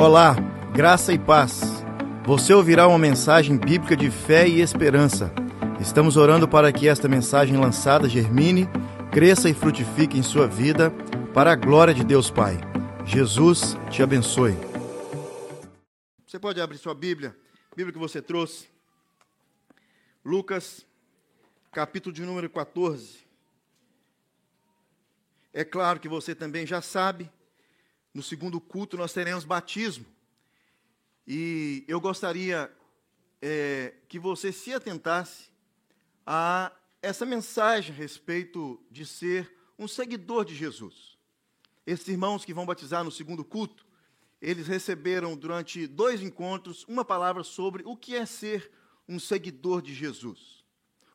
Olá, graça e paz. Você ouvirá uma mensagem bíblica de fé e esperança. Estamos orando para que esta mensagem lançada germine, cresça e frutifique em sua vida, para a glória de Deus Pai. Jesus te abençoe. Você pode abrir sua Bíblia, Bíblia que você trouxe. Lucas, capítulo de número 14. É claro que você também já sabe no segundo culto nós teremos batismo. E eu gostaria é, que você se atentasse a essa mensagem a respeito de ser um seguidor de Jesus. Esses irmãos que vão batizar no segundo culto, eles receberam durante dois encontros uma palavra sobre o que é ser um seguidor de Jesus.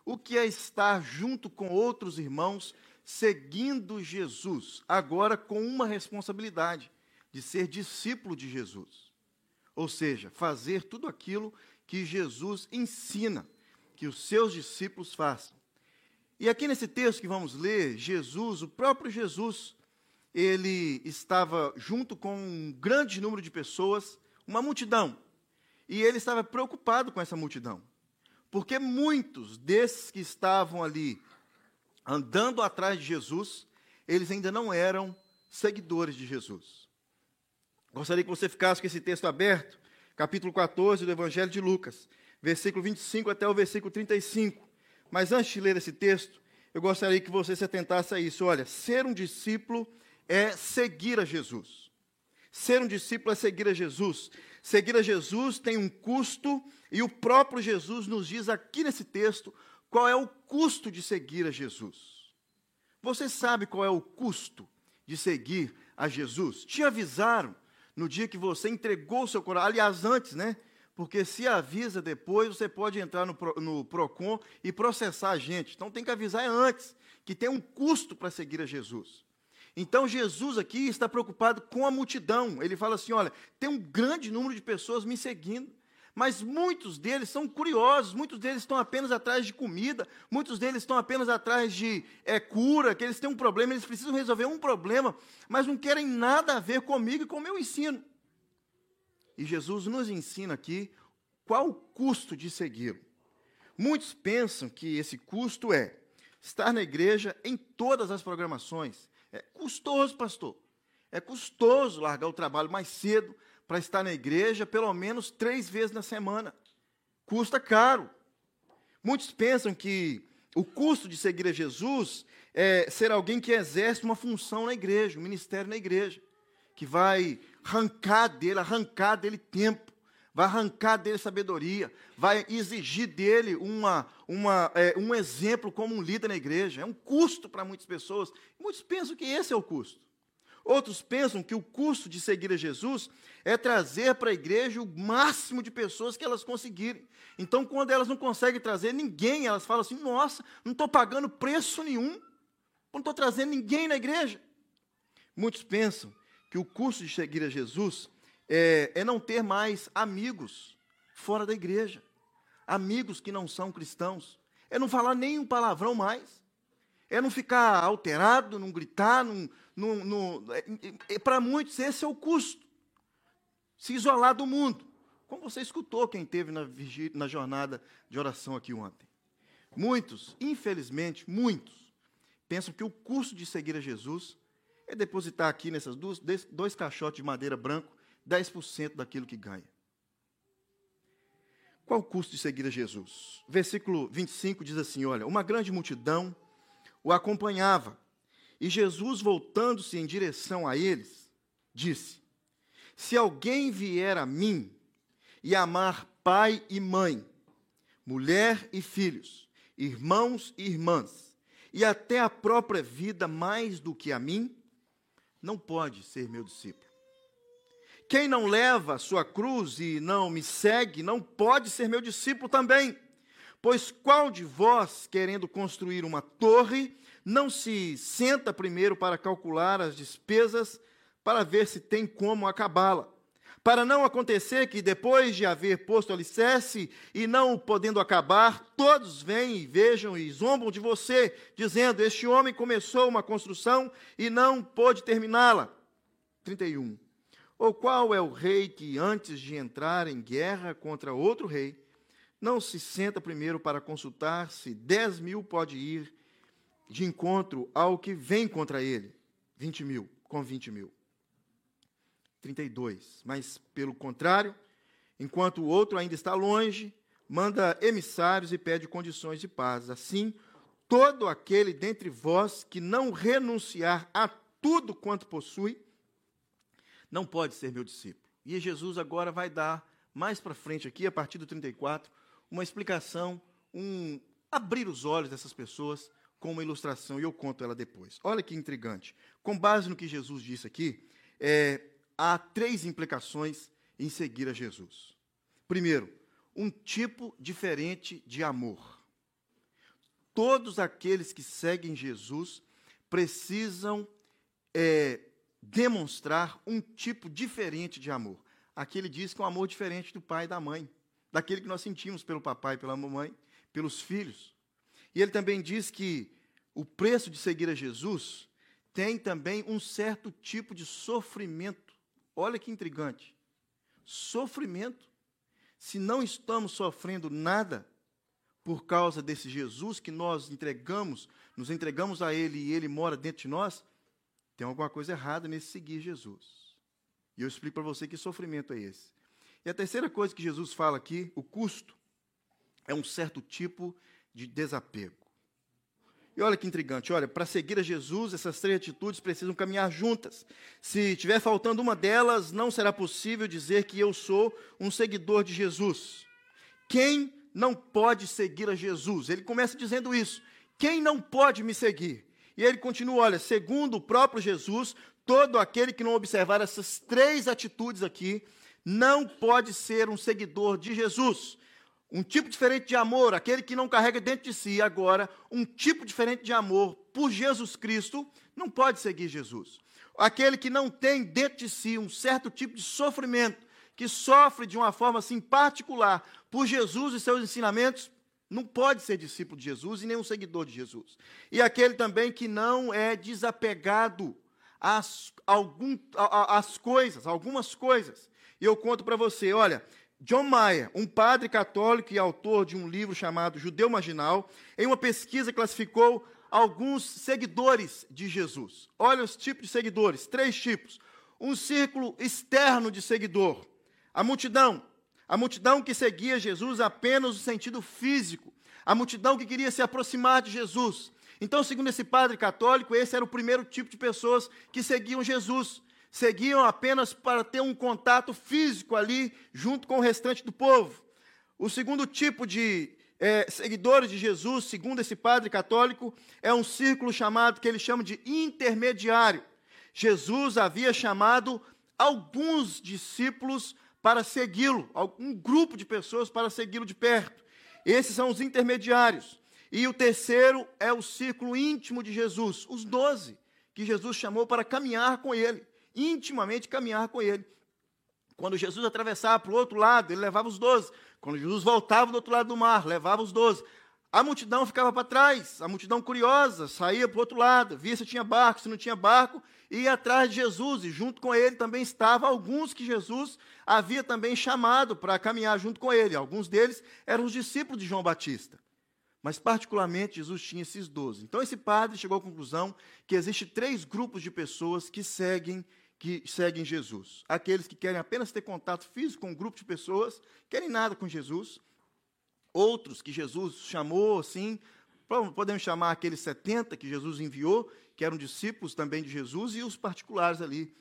O que é estar junto com outros irmãos seguindo Jesus, agora com uma responsabilidade de ser discípulo de Jesus. Ou seja, fazer tudo aquilo que Jesus ensina que os seus discípulos façam. E aqui nesse texto que vamos ler, Jesus, o próprio Jesus, ele estava junto com um grande número de pessoas, uma multidão. E ele estava preocupado com essa multidão. Porque muitos desses que estavam ali andando atrás de Jesus, eles ainda não eram seguidores de Jesus. Gostaria que você ficasse com esse texto aberto, capítulo 14 do Evangelho de Lucas, versículo 25 até o versículo 35. Mas antes de ler esse texto, eu gostaria que você se atentasse a isso. Olha, ser um discípulo é seguir a Jesus. Ser um discípulo é seguir a Jesus. Seguir a Jesus tem um custo, e o próprio Jesus nos diz aqui nesse texto qual é o custo de seguir a Jesus? Você sabe qual é o custo de seguir a Jesus? Te avisaram no dia que você entregou o seu coração, aliás, antes, né? Porque se avisa depois, você pode entrar no, no PROCON e processar a gente. Então tem que avisar antes, que tem um custo para seguir a Jesus. Então Jesus aqui está preocupado com a multidão. Ele fala assim: olha, tem um grande número de pessoas me seguindo. Mas muitos deles são curiosos, muitos deles estão apenas atrás de comida, muitos deles estão apenas atrás de é, cura, que eles têm um problema, eles precisam resolver um problema, mas não querem nada a ver comigo e com o meu ensino. E Jesus nos ensina aqui qual o custo de segui-lo. Muitos pensam que esse custo é estar na igreja em todas as programações. É custoso, pastor. É custoso largar o trabalho mais cedo, para estar na igreja pelo menos três vezes na semana. Custa caro. Muitos pensam que o custo de seguir a Jesus é ser alguém que exerce uma função na igreja, um ministério na igreja, que vai arrancar dele, arrancar dele tempo, vai arrancar dele sabedoria, vai exigir dele uma, uma, é, um exemplo como um líder na igreja. É um custo para muitas pessoas. Muitos pensam que esse é o custo. Outros pensam que o custo de seguir a Jesus é trazer para a igreja o máximo de pessoas que elas conseguirem. Então, quando elas não conseguem trazer ninguém, elas falam assim: nossa, não estou pagando preço nenhum, não estou trazendo ninguém na igreja. Muitos pensam que o custo de seguir a Jesus é, é não ter mais amigos fora da igreja, amigos que não são cristãos, é não falar nem um palavrão mais, é não ficar alterado, não gritar, não, não, não é, é, para muitos esse é o custo. Se isolar do mundo. Como você escutou quem teve na, na jornada de oração aqui ontem. Muitos, infelizmente, muitos, pensam que o custo de seguir a Jesus é depositar aqui nessas duas, dois caixotes de madeira branco 10% daquilo que ganha. Qual o custo de seguir a Jesus? Versículo 25 diz assim: Olha, uma grande multidão o acompanhava. E Jesus, voltando-se em direção a eles, disse: Se alguém vier a mim e amar pai e mãe, mulher e filhos, irmãos e irmãs, e até a própria vida mais do que a mim, não pode ser meu discípulo. Quem não leva a sua cruz e não me segue, não pode ser meu discípulo também. Pois qual de vós, querendo construir uma torre, não se senta primeiro para calcular as despesas, para ver se tem como acabá-la? Para não acontecer que, depois de haver posto alicerce e não podendo acabar, todos vêm e vejam e zombam de você, dizendo: Este homem começou uma construção e não pôde terminá-la. 31. Ou qual é o rei que, antes de entrar em guerra contra outro rei, não se senta primeiro para consultar se dez mil pode ir de encontro ao que vem contra ele? 20 mil, com 20 mil. 32. Mas, pelo contrário, enquanto o outro ainda está longe, manda emissários e pede condições de paz. Assim, todo aquele dentre vós que não renunciar a tudo quanto possui, não pode ser meu discípulo. E Jesus agora vai dar, mais para frente aqui, a partir do 34, uma explicação, um abrir os olhos dessas pessoas com uma ilustração, e eu conto ela depois. Olha que intrigante. Com base no que Jesus disse aqui, é, há três implicações em seguir a Jesus. Primeiro, um tipo diferente de amor. Todos aqueles que seguem Jesus precisam é, demonstrar um tipo diferente de amor. Aqui ele diz que é um amor diferente do pai e da mãe, daquele que nós sentimos pelo papai pela mamãe, pelos filhos. E ele também diz que o preço de seguir a Jesus tem também um certo tipo de sofrimento. Olha que intrigante. Sofrimento. Se não estamos sofrendo nada por causa desse Jesus que nós entregamos, nos entregamos a Ele e Ele mora dentro de nós, tem alguma coisa errada nesse seguir Jesus. E eu explico para você que sofrimento é esse. E a terceira coisa que Jesus fala aqui, o custo, é um certo tipo de desapego. E olha que intrigante, olha, para seguir a Jesus, essas três atitudes precisam caminhar juntas. Se tiver faltando uma delas, não será possível dizer que eu sou um seguidor de Jesus. Quem não pode seguir a Jesus? Ele começa dizendo isso. Quem não pode me seguir? E ele continua, olha, segundo o próprio Jesus, todo aquele que não observar essas três atitudes aqui, não pode ser um seguidor de Jesus. Um tipo diferente de amor, aquele que não carrega dentro de si agora um tipo diferente de amor por Jesus Cristo, não pode seguir Jesus. Aquele que não tem dentro de si um certo tipo de sofrimento, que sofre de uma forma assim particular por Jesus e seus ensinamentos, não pode ser discípulo de Jesus e nem um seguidor de Jesus. E aquele também que não é desapegado às, algum, às coisas, algumas coisas. E eu conto para você, olha, John Mayer, um padre católico e autor de um livro chamado Judeu Marginal, em uma pesquisa classificou alguns seguidores de Jesus. Olha os tipos de seguidores, três tipos. Um círculo externo de seguidor, a multidão, a multidão que seguia Jesus apenas no sentido físico, a multidão que queria se aproximar de Jesus. Então, segundo esse padre católico, esse era o primeiro tipo de pessoas que seguiam Jesus seguiam apenas para ter um contato físico ali, junto com o restante do povo. O segundo tipo de é, seguidores de Jesus, segundo esse padre católico, é um círculo chamado, que ele chama de intermediário. Jesus havia chamado alguns discípulos para segui-lo, um grupo de pessoas para segui-lo de perto. Esses são os intermediários. E o terceiro é o círculo íntimo de Jesus, os doze, que Jesus chamou para caminhar com ele intimamente caminhar com ele. Quando Jesus atravessava para o outro lado, ele levava os doze. Quando Jesus voltava do outro lado do mar, levava os doze. A multidão ficava para trás, a multidão curiosa, saía para o outro lado, via se tinha barco, se não tinha barco, ia atrás de Jesus, e junto com ele também estavam alguns que Jesus havia também chamado para caminhar junto com ele. Alguns deles eram os discípulos de João Batista. Mas, particularmente, Jesus tinha esses doze. Então, esse padre chegou à conclusão que existe três grupos de pessoas que seguem que seguem Jesus. Aqueles que querem apenas ter contato físico com um grupo de pessoas, querem nada com Jesus. Outros que Jesus chamou, assim, podemos chamar aqueles 70 que Jesus enviou, que eram discípulos também de Jesus, e os particulares ali,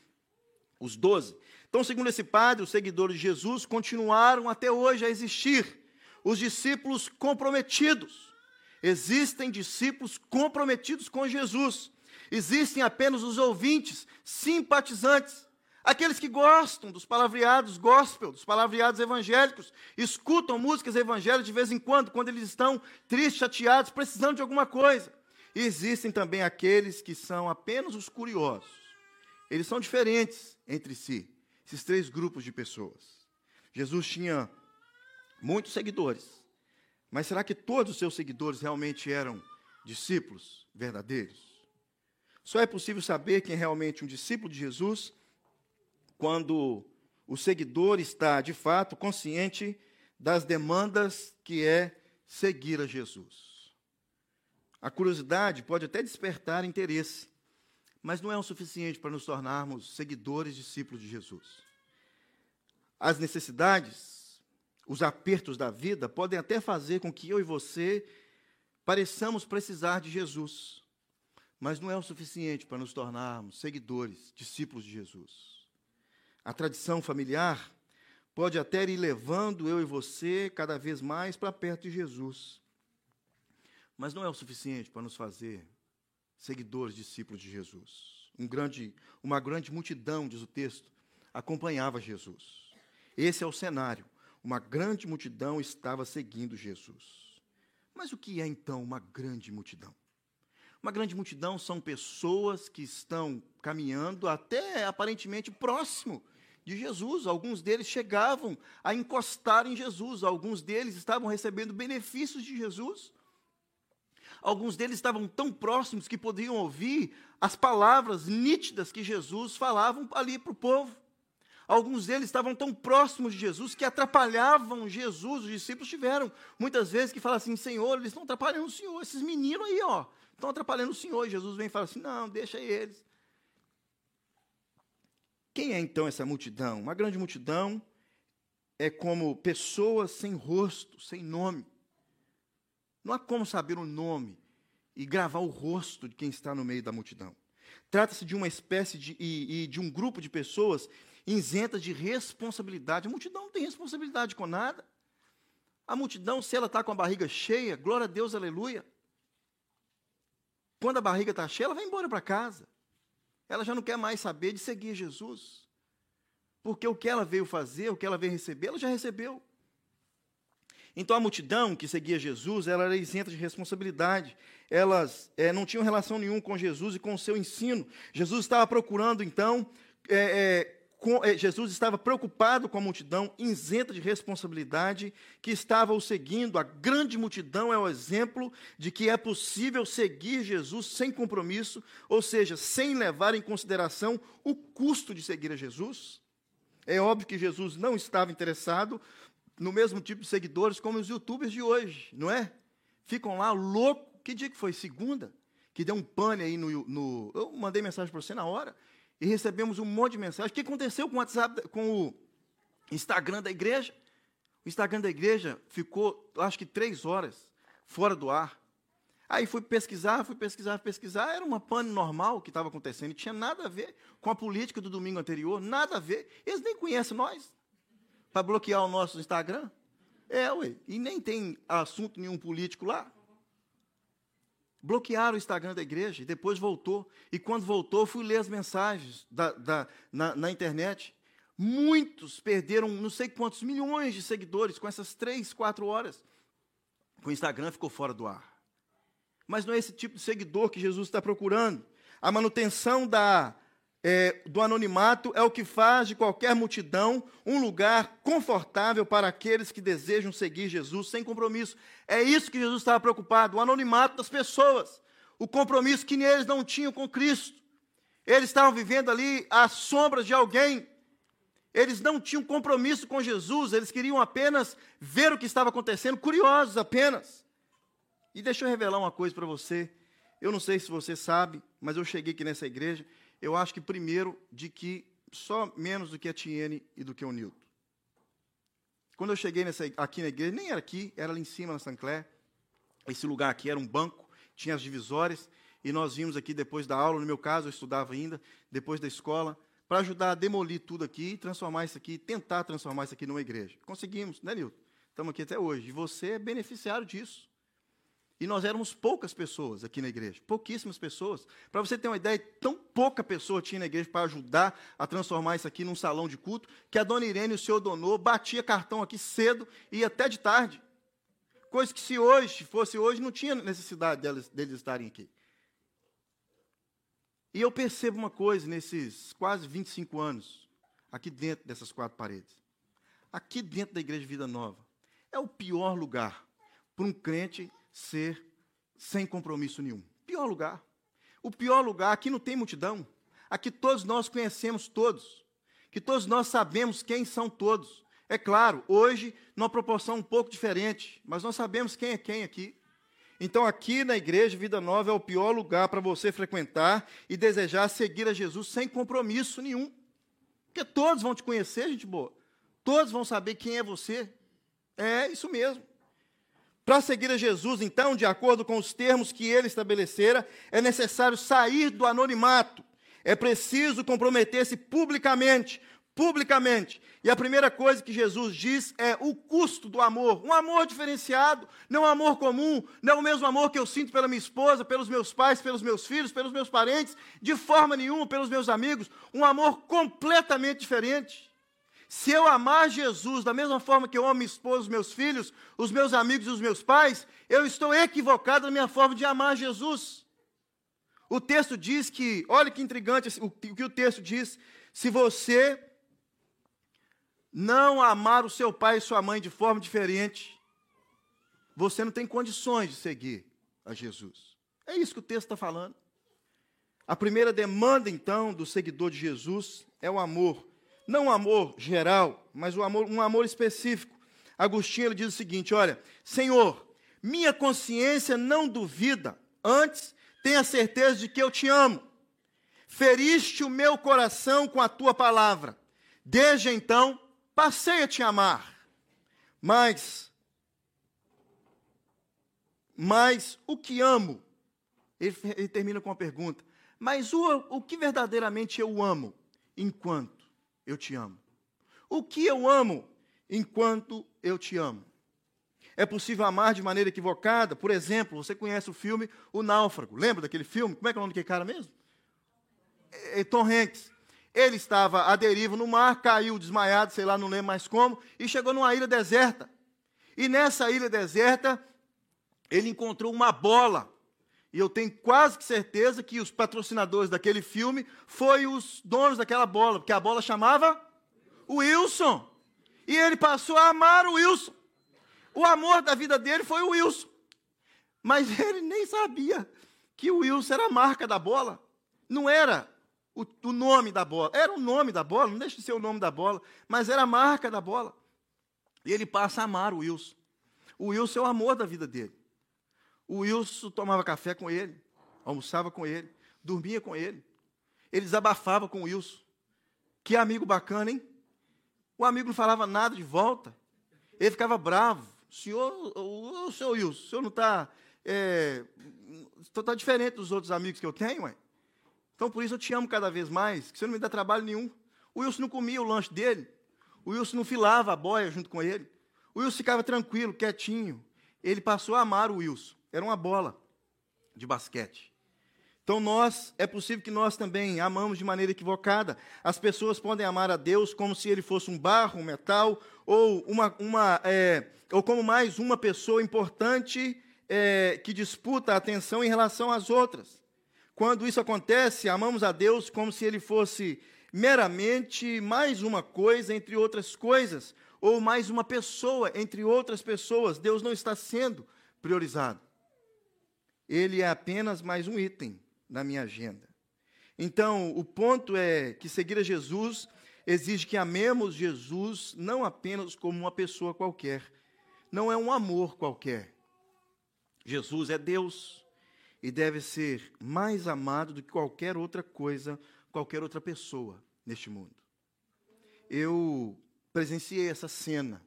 os 12. Então, segundo esse padre, os seguidores de Jesus continuaram até hoje a existir. Os discípulos comprometidos. Existem discípulos comprometidos com Jesus Existem apenas os ouvintes, simpatizantes, aqueles que gostam dos palavreados gospel, dos palavreados evangélicos, escutam músicas evangélicas de vez em quando, quando eles estão tristes, chateados, precisando de alguma coisa. E existem também aqueles que são apenas os curiosos. Eles são diferentes entre si, esses três grupos de pessoas. Jesus tinha muitos seguidores, mas será que todos os seus seguidores realmente eram discípulos verdadeiros? Só é possível saber quem é realmente um discípulo de Jesus quando o seguidor está, de fato, consciente das demandas que é seguir a Jesus. A curiosidade pode até despertar interesse, mas não é o suficiente para nos tornarmos seguidores, discípulos de Jesus. As necessidades, os apertos da vida podem até fazer com que eu e você pareçamos precisar de Jesus, mas não é o suficiente para nos tornarmos seguidores, discípulos de Jesus. A tradição familiar pode até ir levando eu e você cada vez mais para perto de Jesus, mas não é o suficiente para nos fazer seguidores, discípulos de Jesus. Um grande, uma grande multidão, diz o texto, acompanhava Jesus. Esse é o cenário. Uma grande multidão estava seguindo Jesus. Mas o que é então uma grande multidão? Uma grande multidão são pessoas que estão caminhando até aparentemente próximo de Jesus. Alguns deles chegavam a encostar em Jesus, alguns deles estavam recebendo benefícios de Jesus. Alguns deles estavam tão próximos que podiam ouvir as palavras nítidas que Jesus falavam ali para o povo. Alguns deles estavam tão próximos de Jesus que atrapalhavam Jesus. Os discípulos tiveram muitas vezes que falam assim: Senhor, eles estão atrapalhando o Senhor. Esses meninos aí, ó, estão atrapalhando o Senhor. Jesus vem e fala assim: Não, deixa eles. Quem é então essa multidão? Uma grande multidão é como pessoas sem rosto, sem nome. Não há como saber o nome e gravar o rosto de quem está no meio da multidão. Trata-se de uma espécie de, e, e de um grupo de pessoas isentas de responsabilidade. A multidão não tem responsabilidade com nada. A multidão, se ela está com a barriga cheia, glória a Deus, aleluia. Quando a barriga está cheia, ela vai embora para casa. Ela já não quer mais saber de seguir Jesus. Porque o que ela veio fazer, o que ela veio receber, ela já recebeu. Então a multidão que seguia Jesus, ela era isenta de responsabilidade. Elas é, não tinham relação nenhuma com Jesus e com o seu ensino. Jesus estava procurando, então, é, é, Jesus estava preocupado com a multidão, isenta de responsabilidade, que estava o seguindo. A grande multidão é o exemplo de que é possível seguir Jesus sem compromisso, ou seja, sem levar em consideração o custo de seguir a Jesus. É óbvio que Jesus não estava interessado no mesmo tipo de seguidores como os youtubers de hoje, não é? Ficam lá louco. Que dia que foi? Segunda? Que deu um pane aí no. no eu mandei mensagem para você na hora e recebemos um monte de mensagem. O que aconteceu com o WhatsApp, com o Instagram da igreja? O Instagram da igreja ficou, acho que três horas fora do ar. Aí fui pesquisar, fui pesquisar, pesquisar. Era uma pane normal que estava acontecendo. E tinha nada a ver com a política do domingo anterior, nada a ver. Eles nem conhecem nós para bloquear o nosso Instagram? É, ué. E nem tem assunto nenhum político lá. Bloquearam o Instagram da igreja e depois voltou. E quando voltou, fui ler as mensagens da, da, na, na internet. Muitos perderam não sei quantos milhões de seguidores com essas três, quatro horas. O Instagram ficou fora do ar. Mas não é esse tipo de seguidor que Jesus está procurando. A manutenção da é, do anonimato é o que faz de qualquer multidão um lugar confortável para aqueles que desejam seguir Jesus sem compromisso. É isso que Jesus estava preocupado: o anonimato das pessoas, o compromisso que eles não tinham com Cristo. Eles estavam vivendo ali às sombras de alguém. Eles não tinham compromisso com Jesus, eles queriam apenas ver o que estava acontecendo, curiosos apenas. E deixa eu revelar uma coisa para você. Eu não sei se você sabe, mas eu cheguei aqui nessa igreja eu acho que primeiro de que só menos do que a Tiene e do que o Nilton. Quando eu cheguei nessa, aqui na igreja, nem era aqui, era ali em cima na Sancler. Esse lugar aqui era um banco, tinha as divisórias, e nós vimos aqui depois da aula, no meu caso eu estudava ainda, depois da escola, para ajudar a demolir tudo aqui, transformar isso aqui, tentar transformar isso aqui numa igreja. Conseguimos, né, Nilton? Estamos aqui até hoje. E você é beneficiário disso. E nós éramos poucas pessoas aqui na igreja, pouquíssimas pessoas. Para você ter uma ideia, tão pouca pessoa tinha na igreja para ajudar a transformar isso aqui num salão de culto, que a dona Irene e o senhor Donô batia cartão aqui cedo e até de tarde. Coisa que se hoje, fosse hoje, não tinha necessidade deles, deles estarem aqui. E eu percebo uma coisa nesses quase 25 anos, aqui dentro dessas quatro paredes. Aqui dentro da Igreja Vida Nova, é o pior lugar para um crente ser sem compromisso nenhum. Pior lugar. O pior lugar, aqui não tem multidão. Aqui todos nós conhecemos todos. que todos nós sabemos quem são todos. É claro, hoje, numa proporção um pouco diferente, mas nós sabemos quem é quem aqui. Então, aqui na igreja Vida Nova é o pior lugar para você frequentar e desejar seguir a Jesus sem compromisso nenhum. Porque todos vão te conhecer, gente boa. Todos vão saber quem é você. É isso mesmo. Para seguir a Jesus, então, de acordo com os termos que ele estabelecera, é necessário sair do anonimato. É preciso comprometer-se publicamente, publicamente. E a primeira coisa que Jesus diz é o custo do amor. Um amor diferenciado, não um amor comum, não o mesmo amor que eu sinto pela minha esposa, pelos meus pais, pelos meus filhos, pelos meus parentes, de forma nenhuma, pelos meus amigos. Um amor completamente diferente. Se eu amar Jesus da mesma forma que eu amo minha esposa, os meus filhos, os meus amigos e os meus pais, eu estou equivocado na minha forma de amar Jesus. O texto diz que, olha que intrigante o que o texto diz, se você não amar o seu pai e sua mãe de forma diferente, você não tem condições de seguir a Jesus. É isso que o texto está falando. A primeira demanda, então, do seguidor de Jesus é o amor. Não um amor geral, mas um amor, um amor específico. Agostinho ele diz o seguinte: olha, Senhor, minha consciência não duvida, antes tenha certeza de que eu te amo. Feriste o meu coração com a tua palavra. Desde então, passei a te amar. Mas, mas o que amo? Ele, ele termina com uma pergunta. Mas o, o que verdadeiramente eu amo enquanto eu te amo? O que eu amo enquanto eu te amo? É possível amar de maneira equivocada? Por exemplo, você conhece o filme O Náufrago. Lembra daquele filme? Como é que é o nome daquele cara mesmo? É, é Tom Hanks. Ele estava à deriva no mar, caiu desmaiado, sei lá, não lembro mais como, e chegou numa ilha deserta. E nessa ilha deserta, ele encontrou uma bola. E eu tenho quase que certeza que os patrocinadores daquele filme foi os donos daquela bola, porque a bola chamava Wilson. E ele passou a amar o Wilson. O amor da vida dele foi o Wilson. Mas ele nem sabia que o Wilson era a marca da bola. Não era o, o, nome da bola. Era o nome da bola, não deixa de ser o nome da bola, mas era a marca da bola. E ele passa a amar o Wilson. O Wilson é o amor da vida dele. O Wilson tomava café com ele, almoçava com ele, dormia com ele. Ele desabafava com o Wilson. Que amigo bacana, hein? O amigo não falava nada de volta. Ele ficava bravo. Senhor, o, o senhor Wilson, o senhor não está. É, está diferente dos outros amigos que eu tenho, ué? Então por isso eu te amo cada vez mais, que você não me dá trabalho nenhum. O Wilson não comia o lanche dele. O Wilson não filava a boia junto com ele. O Wilson ficava tranquilo, quietinho. Ele passou a amar o Wilson. Era uma bola de basquete. Então nós, é possível que nós também amamos de maneira equivocada. As pessoas podem amar a Deus como se ele fosse um barro, um metal, ou, uma, uma, é, ou como mais uma pessoa importante é, que disputa a atenção em relação às outras. Quando isso acontece, amamos a Deus como se ele fosse meramente mais uma coisa entre outras coisas, ou mais uma pessoa entre outras pessoas. Deus não está sendo priorizado. Ele é apenas mais um item na minha agenda. Então, o ponto é que seguir a Jesus exige que amemos Jesus não apenas como uma pessoa qualquer, não é um amor qualquer. Jesus é Deus e deve ser mais amado do que qualquer outra coisa, qualquer outra pessoa neste mundo. Eu presenciei essa cena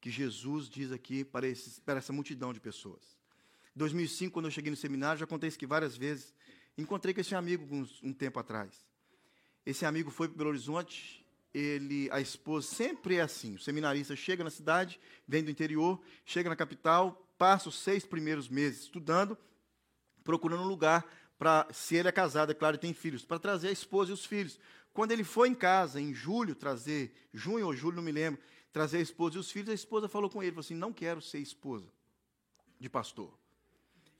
que Jesus diz aqui para, esses, para essa multidão de pessoas. Em 2005, quando eu cheguei no seminário, já contei isso aqui várias vezes. Encontrei com esse amigo uns, um tempo atrás. Esse amigo foi para Belo Horizonte, ele, a esposa sempre é assim. O seminarista chega na cidade, vem do interior, chega na capital, passa os seis primeiros meses estudando, procurando um lugar para, se ele é casado, é claro, tem filhos, para trazer a esposa e os filhos. Quando ele foi em casa, em julho, trazer, junho ou julho, não me lembro, trazer a esposa e os filhos, a esposa falou com ele, falou assim, não quero ser esposa de pastor.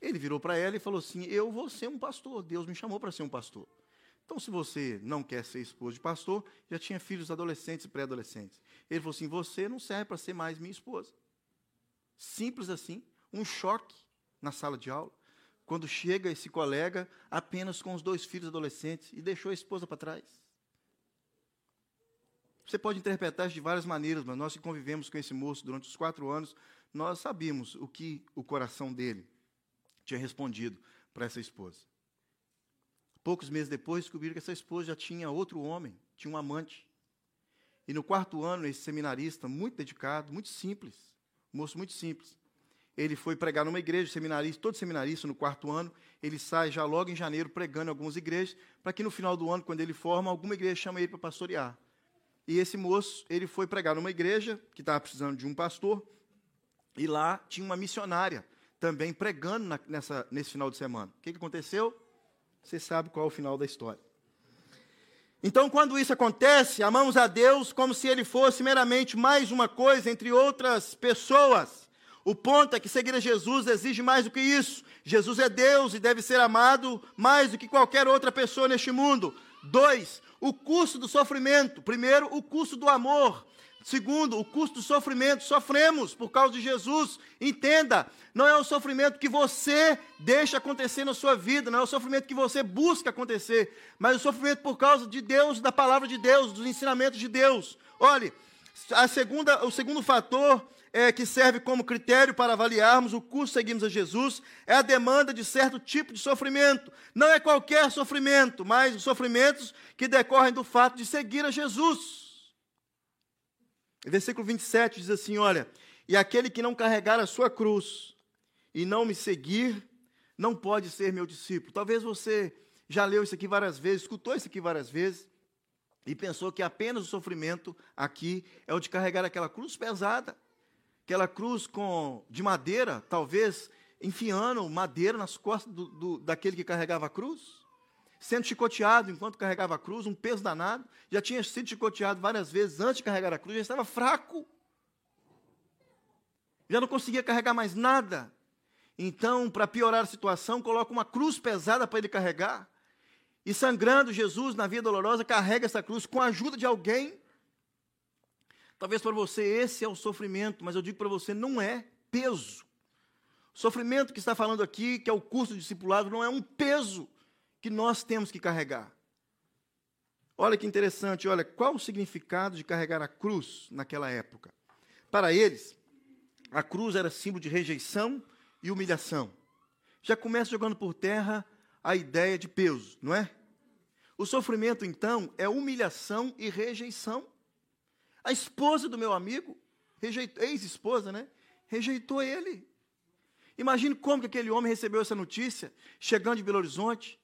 Ele virou para ela e falou assim, eu vou ser um pastor, Deus me chamou para ser um pastor. Então, se você não quer ser esposa de pastor, já tinha filhos adolescentes e pré-adolescentes. Ele falou assim, você não serve para ser mais minha esposa. Simples assim, um choque na sala de aula quando chega esse colega apenas com os dois filhos adolescentes e deixou a esposa para trás. Você pode interpretar isso de várias maneiras, mas nós que convivemos com esse moço durante os quatro anos, nós sabíamos o que o coração dele tinha respondido para essa esposa. Poucos meses depois, descobriram que essa esposa já tinha outro homem, tinha um amante. E no quarto ano, esse seminarista, muito dedicado, muito simples, moço muito simples, ele foi pregar numa igreja, seminarista, todo seminarista no quarto ano, ele sai já logo em janeiro pregando em algumas igrejas, para que no final do ano, quando ele forma, alguma igreja chama ele para pastorear. E esse moço, ele foi pregar numa igreja que estava precisando de um pastor, e lá tinha uma missionária também pregando na, nessa, nesse final de semana. O que, que aconteceu? Você sabe qual é o final da história. Então, quando isso acontece, amamos a Deus como se Ele fosse meramente mais uma coisa entre outras pessoas. O ponto é que seguir a Jesus exige mais do que isso. Jesus é Deus e deve ser amado mais do que qualquer outra pessoa neste mundo. Dois, o custo do sofrimento. Primeiro, o custo do amor. Segundo, o custo do sofrimento. Sofremos por causa de Jesus. Entenda, não é o sofrimento que você deixa acontecer na sua vida, não é o sofrimento que você busca acontecer, mas o sofrimento por causa de Deus, da palavra de Deus, dos ensinamentos de Deus. Olhe, a segunda, o segundo fator é, que serve como critério para avaliarmos o curso seguimos a Jesus é a demanda de certo tipo de sofrimento. Não é qualquer sofrimento, mas os sofrimentos que decorrem do fato de seguir a Jesus. Versículo 27 diz assim: Olha, e aquele que não carregar a sua cruz e não me seguir, não pode ser meu discípulo. Talvez você já leu isso aqui várias vezes, escutou isso aqui várias vezes, e pensou que apenas o sofrimento aqui é o de carregar aquela cruz pesada, aquela cruz com, de madeira, talvez enfiando madeira nas costas do, do, daquele que carregava a cruz sendo chicoteado enquanto carregava a cruz, um peso danado. Já tinha sido chicoteado várias vezes antes de carregar a cruz, já estava fraco. Já não conseguia carregar mais nada. Então, para piorar a situação, coloca uma cruz pesada para ele carregar. E sangrando, Jesus, na via dolorosa, carrega essa cruz com a ajuda de alguém. Talvez para você esse é o sofrimento, mas eu digo para você, não é peso. O sofrimento que está falando aqui, que é o curso do discipulado, não é um peso que nós temos que carregar. Olha que interessante, olha, qual o significado de carregar a cruz naquela época? Para eles, a cruz era símbolo de rejeição e humilhação. Já começa jogando por terra a ideia de peso, não é? O sofrimento, então, é humilhação e rejeição. A esposa do meu amigo, ex-esposa, né? Rejeitou ele. Imagine como que aquele homem recebeu essa notícia, chegando de Belo Horizonte,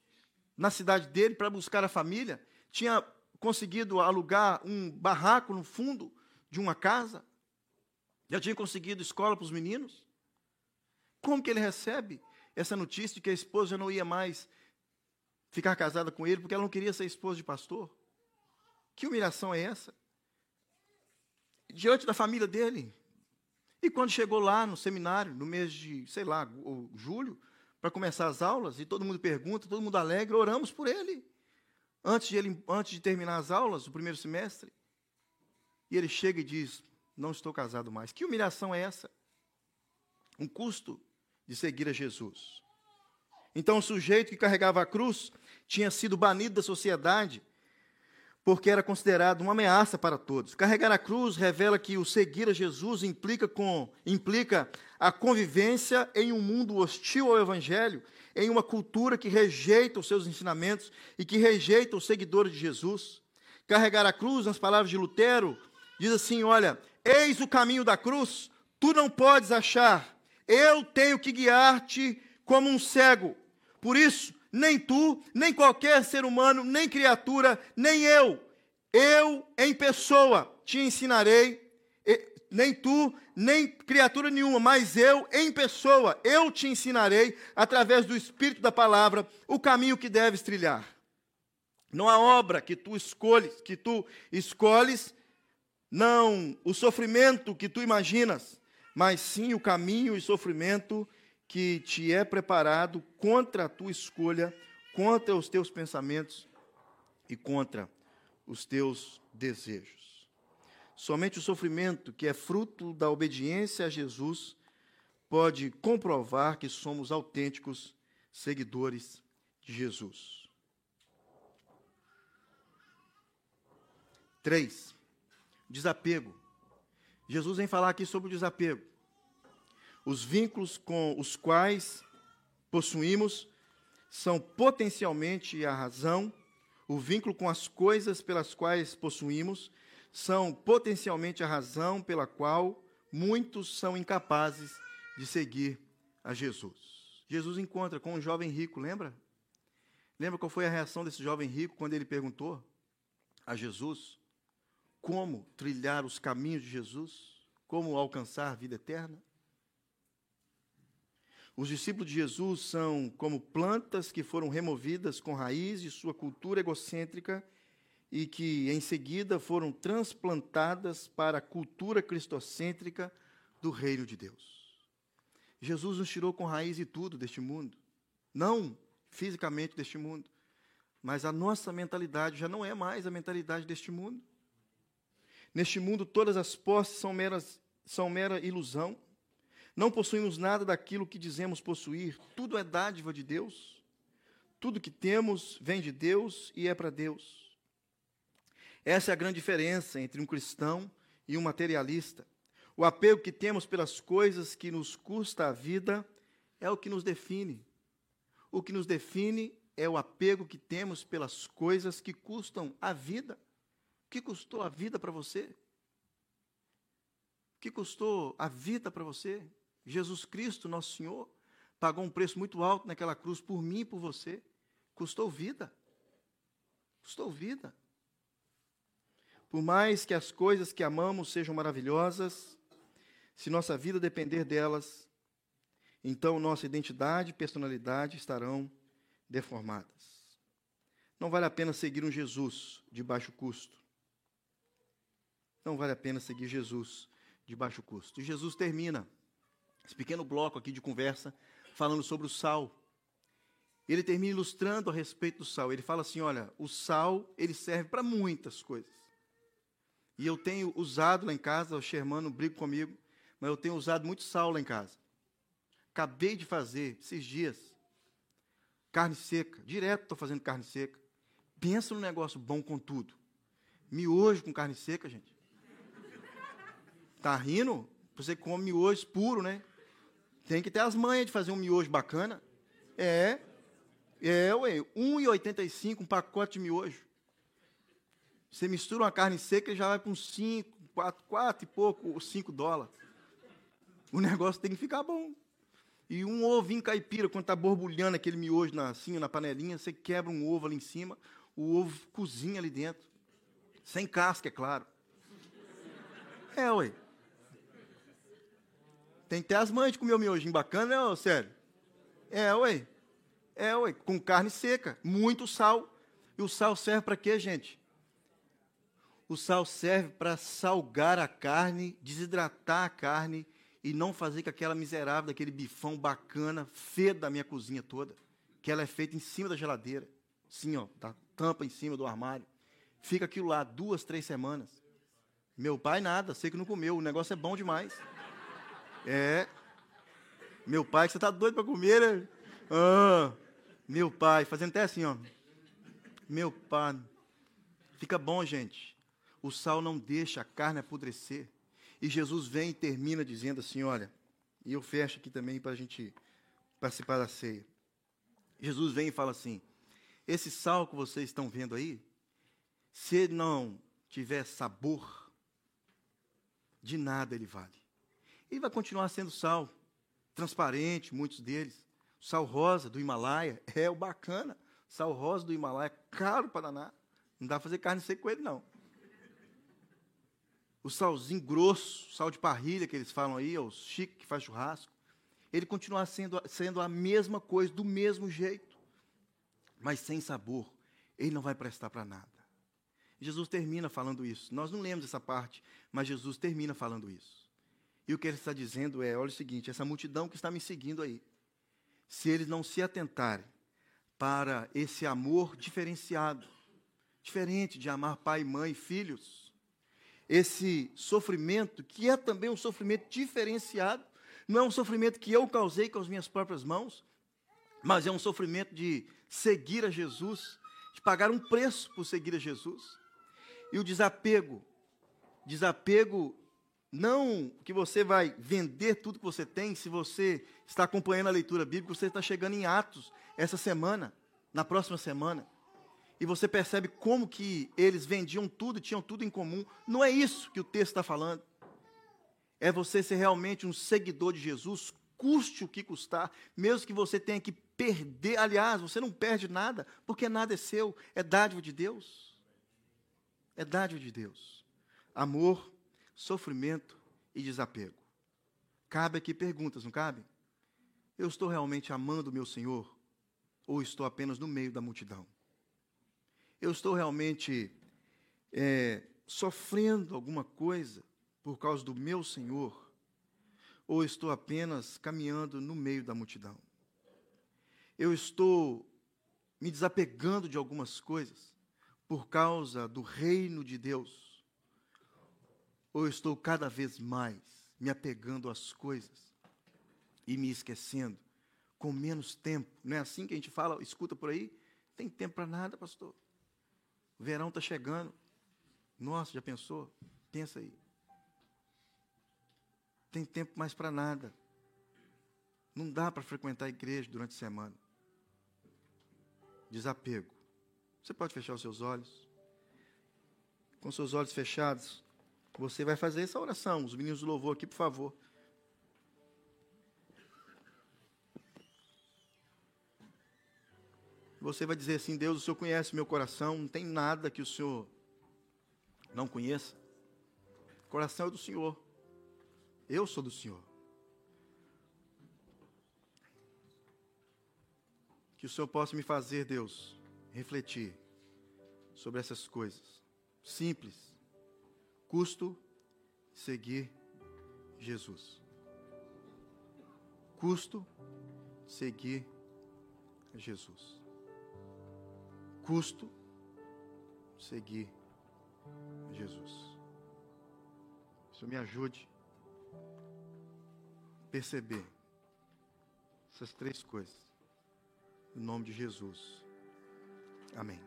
na cidade dele para buscar a família, tinha conseguido alugar um barraco no fundo de uma casa, já tinha conseguido escola para os meninos. Como que ele recebe essa notícia de que a esposa já não ia mais ficar casada com ele porque ela não queria ser esposa de pastor? Que humilhação é essa? Diante da família dele. E quando chegou lá no seminário, no mês de, sei lá, julho, para começar as aulas, e todo mundo pergunta, todo mundo alegre, oramos por ele. Antes de, ele, antes de terminar as aulas, o primeiro semestre. E ele chega e diz: Não estou casado mais. Que humilhação é essa? Um custo de seguir a Jesus. Então, o sujeito que carregava a cruz tinha sido banido da sociedade porque era considerado uma ameaça para todos. Carregar a cruz revela que o seguir a Jesus implica, com, implica a convivência em um mundo hostil ao Evangelho, em uma cultura que rejeita os seus ensinamentos e que rejeita os seguidores de Jesus. Carregar a cruz, nas palavras de Lutero, diz assim: Olha, eis o caminho da cruz, tu não podes achar, eu tenho que guiar-te como um cego. Por isso, nem tu, nem qualquer ser humano, nem criatura, nem eu. Eu, em pessoa, te ensinarei, nem tu, nem criatura nenhuma, mas eu, em pessoa, eu te ensinarei, através do Espírito da palavra, o caminho que deves trilhar. Não há obra que tu escolhes, que tu escolhes, não o sofrimento que tu imaginas, mas sim o caminho e sofrimento que te é preparado contra a tua escolha, contra os teus pensamentos e contra os teus desejos. Somente o sofrimento, que é fruto da obediência a Jesus, pode comprovar que somos autênticos seguidores de Jesus. Três. Desapego. Jesus vem falar aqui sobre o desapego. Os vínculos com os quais possuímos são potencialmente a razão, o vínculo com as coisas pelas quais possuímos são potencialmente a razão pela qual muitos são incapazes de seguir a Jesus. Jesus encontra com um jovem rico, lembra? Lembra qual foi a reação desse jovem rico quando ele perguntou a Jesus como trilhar os caminhos de Jesus? Como alcançar a vida eterna? Os discípulos de Jesus são como plantas que foram removidas com raiz de sua cultura egocêntrica e que, em seguida, foram transplantadas para a cultura cristocêntrica do reino de Deus. Jesus nos tirou com raiz e tudo deste mundo. Não fisicamente deste mundo, mas a nossa mentalidade já não é mais a mentalidade deste mundo. Neste mundo, todas as posses são, meras, são mera ilusão. Não possuímos nada daquilo que dizemos possuir, tudo é dádiva de Deus. Tudo que temos vem de Deus e é para Deus. Essa é a grande diferença entre um cristão e um materialista. O apego que temos pelas coisas que nos custa a vida é o que nos define. O que nos define é o apego que temos pelas coisas que custam a vida. O que custou a vida para você? O que custou a vida para você? Jesus Cristo, nosso Senhor, pagou um preço muito alto naquela cruz por mim e por você. Custou vida. Custou vida. Por mais que as coisas que amamos sejam maravilhosas, se nossa vida depender delas, então nossa identidade e personalidade estarão deformadas. Não vale a pena seguir um Jesus de baixo custo. Não vale a pena seguir Jesus de baixo custo. E Jesus termina esse pequeno bloco aqui de conversa, falando sobre o sal. Ele termina ilustrando a respeito do sal. Ele fala assim: olha, o sal ele serve para muitas coisas. E eu tenho usado lá em casa, o Shermano briga comigo, mas eu tenho usado muito sal lá em casa. Acabei de fazer esses dias carne seca, direto estou fazendo carne seca. Pensa num negócio bom com tudo. Miojo com carne seca, gente. Tá rindo? Você come miojo puro, né? Tem que ter as manhas de fazer um miojo bacana. É. É, ué. 1,85 um pacote de miojo. Você mistura uma carne seca e já vai para uns 5, 4, 4 e pouco, 5 dólares. O negócio tem que ficar bom. E um ovinho caipira, quando está borbulhando aquele miojo na, assim, na panelinha, você quebra um ovo ali em cima, o ovo cozinha ali dentro. Sem casca, é claro. É, ué. Tem que ter as mães de comer o miojinho bacana, né, sério? É, ué. É, ué. Com carne seca, muito sal. E o sal serve para quê, gente? O sal serve para salgar a carne, desidratar a carne e não fazer com aquela miserável, daquele bifão bacana, feio da minha cozinha toda, que ela é feita em cima da geladeira. Sim, ó, da tampa em cima do armário. Fica aquilo lá duas, três semanas. Meu pai nada, sei que não comeu, o negócio é bom demais. É. Meu pai, que você está doido para comer, né? Ah, meu pai, fazendo até assim, ó. Meu pai. Fica bom, gente. O sal não deixa a carne apodrecer. E Jesus vem e termina dizendo assim: olha, e eu fecho aqui também para a gente participar da ceia. Jesus vem e fala assim: esse sal que vocês estão vendo aí, se não tiver sabor, de nada ele vale. Ele vai continuar sendo sal, transparente, muitos deles. sal rosa do Himalaia é o bacana. Sal rosa do Himalaia, caro para danar. Não dá para fazer carne seca com ele, não. O salzinho grosso, sal de parrilha que eles falam aí, o chique que faz churrasco, ele continua sendo, sendo a mesma coisa, do mesmo jeito, mas sem sabor. Ele não vai prestar para nada. Jesus termina falando isso. Nós não lemos essa parte, mas Jesus termina falando isso. E o que ele está dizendo é: olha o seguinte, essa multidão que está me seguindo aí, se eles não se atentarem para esse amor diferenciado, diferente de amar pai, mãe, filhos, esse sofrimento, que é também um sofrimento diferenciado, não é um sofrimento que eu causei com as minhas próprias mãos, mas é um sofrimento de seguir a Jesus, de pagar um preço por seguir a Jesus. E o desapego Desapego não que você vai vender tudo que você tem, se você está acompanhando a leitura bíblica, você está chegando em Atos essa semana, na próxima semana. E você percebe como que eles vendiam tudo, tinham tudo em comum. Não é isso que o texto está falando. É você ser realmente um seguidor de Jesus, custe o que custar, mesmo que você tenha que perder. Aliás, você não perde nada, porque nada é seu, é dádiva de Deus. É dádiva de Deus. Amor, sofrimento e desapego. Cabe aqui perguntas, não cabe? Eu estou realmente amando o meu Senhor? Ou estou apenas no meio da multidão? Eu estou realmente é, sofrendo alguma coisa por causa do meu Senhor? Ou estou apenas caminhando no meio da multidão? Eu estou me desapegando de algumas coisas por causa do reino de Deus? Ou estou cada vez mais me apegando às coisas e me esquecendo, com menos tempo? Não é assim que a gente fala, escuta por aí? Tem tempo para nada, pastor. O verão está chegando. Nossa, já pensou? Pensa aí tem tempo mais para nada. Não dá para frequentar a igreja durante a semana. Desapego. Você pode fechar os seus olhos. Com seus olhos fechados, você vai fazer essa oração. Os meninos do louvor aqui, por favor. Você vai dizer assim: Deus, o Senhor conhece meu coração, não tem nada que o Senhor não conheça. O coração é do Senhor. Eu sou do Senhor. Que o Senhor possa me fazer, Deus, refletir sobre essas coisas. Simples. Custo seguir Jesus. Custo seguir Jesus. Custo seguir Jesus. Isso me ajude perceber essas três coisas. Em nome de Jesus. Amém.